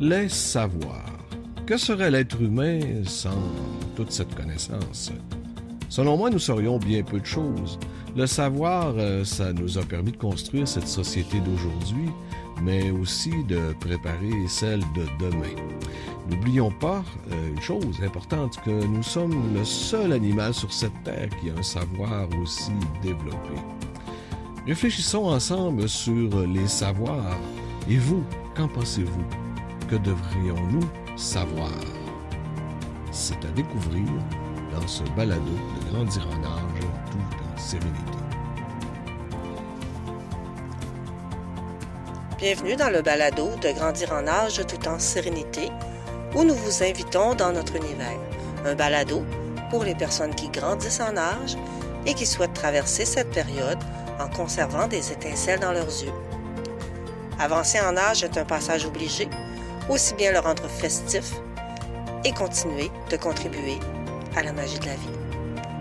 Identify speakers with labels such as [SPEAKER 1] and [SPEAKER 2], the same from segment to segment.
[SPEAKER 1] Les savoirs. Que serait l'être humain sans toute cette connaissance? Selon moi, nous serions bien peu de choses. Le savoir, euh, ça nous a permis de construire cette société d'aujourd'hui, mais aussi de préparer celle de demain. N'oublions pas euh, une chose importante, que nous sommes le seul animal sur cette terre qui a un savoir aussi développé. Réfléchissons ensemble sur les savoirs. Et vous, qu'en pensez-vous? Que devrions-nous savoir? C'est à découvrir dans ce balado de grandir en âge tout en sérénité.
[SPEAKER 2] Bienvenue dans le balado de Grandir en âge tout en sérénité, où nous vous invitons dans notre univers. Un balado pour les personnes qui grandissent en âge et qui souhaitent traverser cette période en conservant des étincelles dans leurs yeux. Avancer en âge est un passage obligé, aussi bien le rendre festif et continuer de contribuer à la magie de la vie.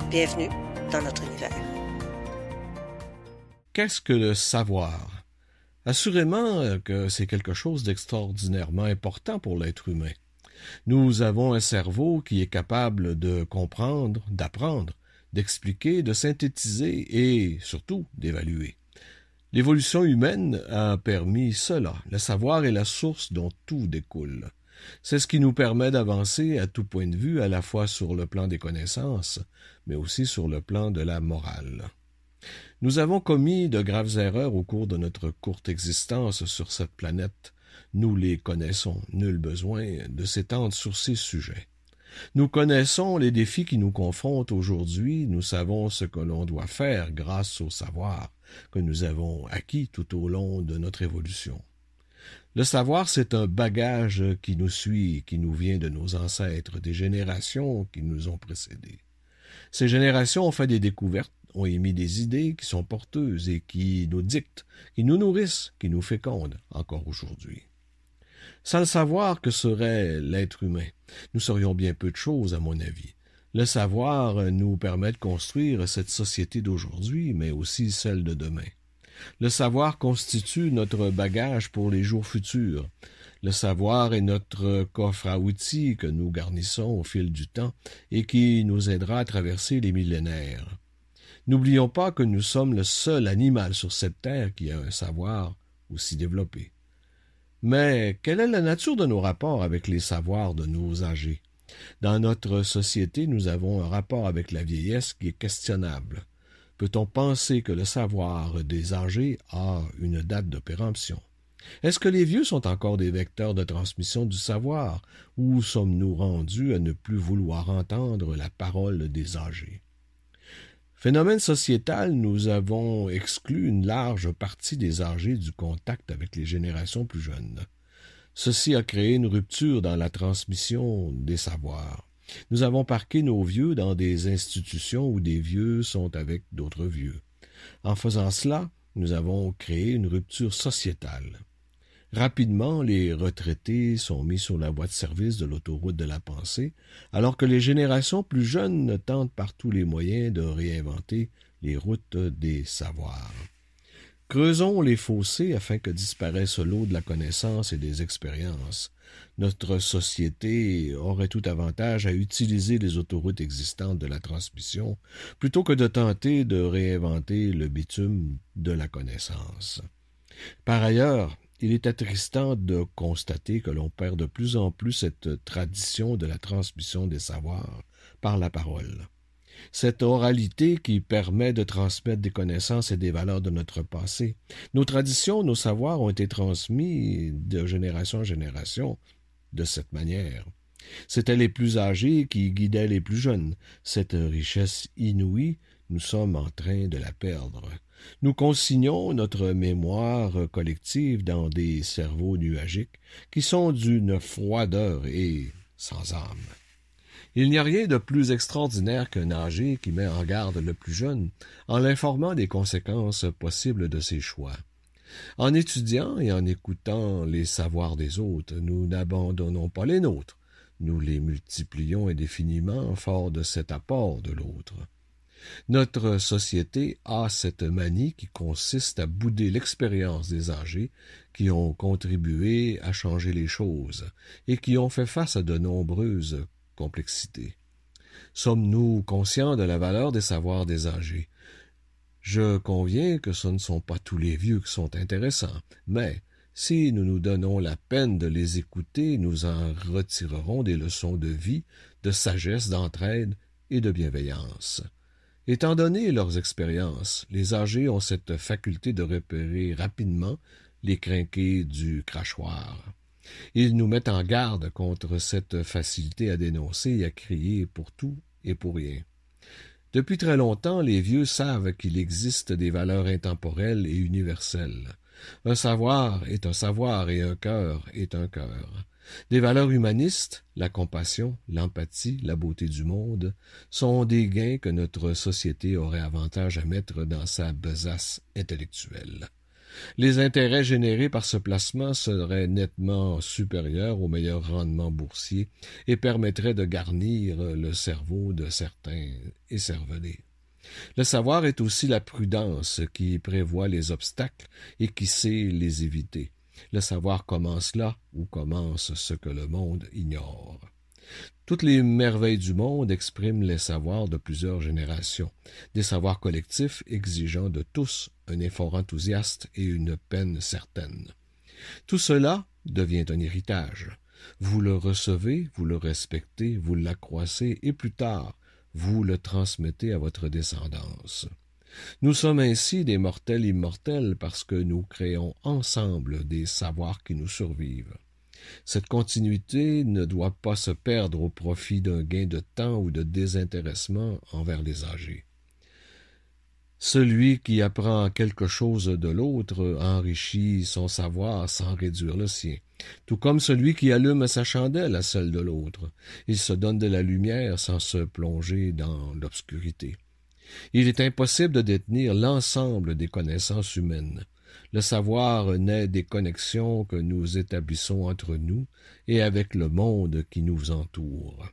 [SPEAKER 2] Bienvenue dans notre univers.
[SPEAKER 1] Qu'est-ce que le savoir? Assurément que c'est quelque chose d'extraordinairement important pour l'être humain. Nous avons un cerveau qui est capable de comprendre, d'apprendre, d'expliquer, de synthétiser et surtout d'évaluer. L'évolution humaine a permis cela. Le savoir est la source dont tout découle. C'est ce qui nous permet d'avancer à tout point de vue, à la fois sur le plan des connaissances, mais aussi sur le plan de la morale. Nous avons commis de graves erreurs au cours de notre courte existence sur cette planète. Nous les connaissons, nul besoin de s'étendre sur ces sujets. Nous connaissons les défis qui nous confrontent aujourd'hui, nous savons ce que l'on doit faire grâce au savoir que nous avons acquis tout au long de notre évolution. Le savoir, c'est un bagage qui nous suit, qui nous vient de nos ancêtres, des générations qui nous ont précédés. Ces générations ont fait des découvertes, ont émis des idées qui sont porteuses et qui nous dictent, qui nous nourrissent, qui nous fécondent encore aujourd'hui. Sans le savoir que serait l'être humain, nous serions bien peu de choses, à mon avis. Le savoir nous permet de construire cette société d'aujourd'hui, mais aussi celle de demain. Le savoir constitue notre bagage pour les jours futurs. Le savoir est notre coffre à outils que nous garnissons au fil du temps et qui nous aidera à traverser les millénaires. N'oublions pas que nous sommes le seul animal sur cette terre qui a un savoir aussi développé. Mais quelle est la nature de nos rapports avec les savoirs de nos âgés? Dans notre société, nous avons un rapport avec la vieillesse qui est questionnable. Peut-on penser que le savoir des âgés a une date de péremption? Est-ce que les vieux sont encore des vecteurs de transmission du savoir, ou sommes-nous rendus à ne plus vouloir entendre la parole des âgés? Phénomène sociétal, nous avons exclu une large partie des âgés du contact avec les générations plus jeunes. Ceci a créé une rupture dans la transmission des savoirs. Nous avons parqué nos vieux dans des institutions où des vieux sont avec d'autres vieux. En faisant cela, nous avons créé une rupture sociétale. Rapidement, les retraités sont mis sur la voie de service de l'autoroute de la pensée, alors que les générations plus jeunes tentent par tous les moyens de réinventer les routes des savoirs. Creusons les fossés afin que disparaisse l'eau de la connaissance et des expériences. Notre société aurait tout avantage à utiliser les autoroutes existantes de la transmission plutôt que de tenter de réinventer le bitume de la connaissance. Par ailleurs, il est attristant de constater que l'on perd de plus en plus cette tradition de la transmission des savoirs par la parole cette oralité qui permet de transmettre des connaissances et des valeurs de notre passé. Nos traditions, nos savoirs ont été transmis de génération en génération de cette manière. C'étaient les plus âgés qui guidaient les plus jeunes. Cette richesse inouïe, nous sommes en train de la perdre. Nous consignons notre mémoire collective dans des cerveaux nuagiques qui sont d'une froideur et sans âme. Il n'y a rien de plus extraordinaire qu'un âgé qui met en garde le plus jeune en l'informant des conséquences possibles de ses choix. En étudiant et en écoutant les savoirs des autres, nous n'abandonnons pas les nôtres, nous les multiplions indéfiniment fort de cet apport de l'autre. Notre société a cette manie qui consiste à bouder l'expérience des âgés qui ont contribué à changer les choses et qui ont fait face à de nombreuses complexités. Sommes-nous conscients de la valeur des savoirs des âgés? Je conviens que ce ne sont pas tous les vieux qui sont intéressants, mais si nous nous donnons la peine de les écouter, nous en retirerons des leçons de vie, de sagesse, d'entraide et de bienveillance. Étant donné leurs expériences, les âgés ont cette faculté de repérer rapidement les crinqués du crachoir. Ils nous mettent en garde contre cette facilité à dénoncer et à crier pour tout et pour rien. Depuis très longtemps, les vieux savent qu'il existe des valeurs intemporelles et universelles. Un savoir est un savoir et un cœur est un cœur. Des valeurs humanistes, la compassion, l'empathie, la beauté du monde, sont des gains que notre société aurait avantage à mettre dans sa besace intellectuelle. Les intérêts générés par ce placement seraient nettement supérieurs au meilleur rendement boursier et permettraient de garnir le cerveau de certains écervelés. Le savoir est aussi la prudence qui prévoit les obstacles et qui sait les éviter. Le savoir commence là où commence ce que le monde ignore. Toutes les merveilles du monde expriment les savoirs de plusieurs générations, des savoirs collectifs exigeant de tous un effort enthousiaste et une peine certaine. Tout cela devient un héritage. Vous le recevez, vous le respectez, vous l'accroissez, et plus tard, vous le transmettez à votre descendance. Nous sommes ainsi des mortels immortels parce que nous créons ensemble des savoirs qui nous survivent. Cette continuité ne doit pas se perdre au profit d'un gain de temps ou de désintéressement envers les âgés. Celui qui apprend quelque chose de l'autre enrichit son savoir sans réduire le sien, tout comme celui qui allume sa chandelle à celle de l'autre. Il se donne de la lumière sans se plonger dans l'obscurité. Il est impossible de détenir l'ensemble des connaissances humaines. Le savoir naît des connexions que nous établissons entre nous et avec le monde qui nous entoure.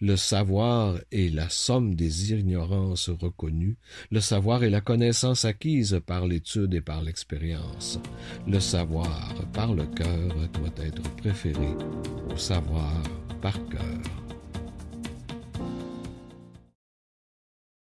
[SPEAKER 1] Le savoir est la somme des ignorances reconnues, le savoir est la connaissance acquise par l'étude et par l'expérience. Le savoir par le cœur doit être préféré au savoir par cœur.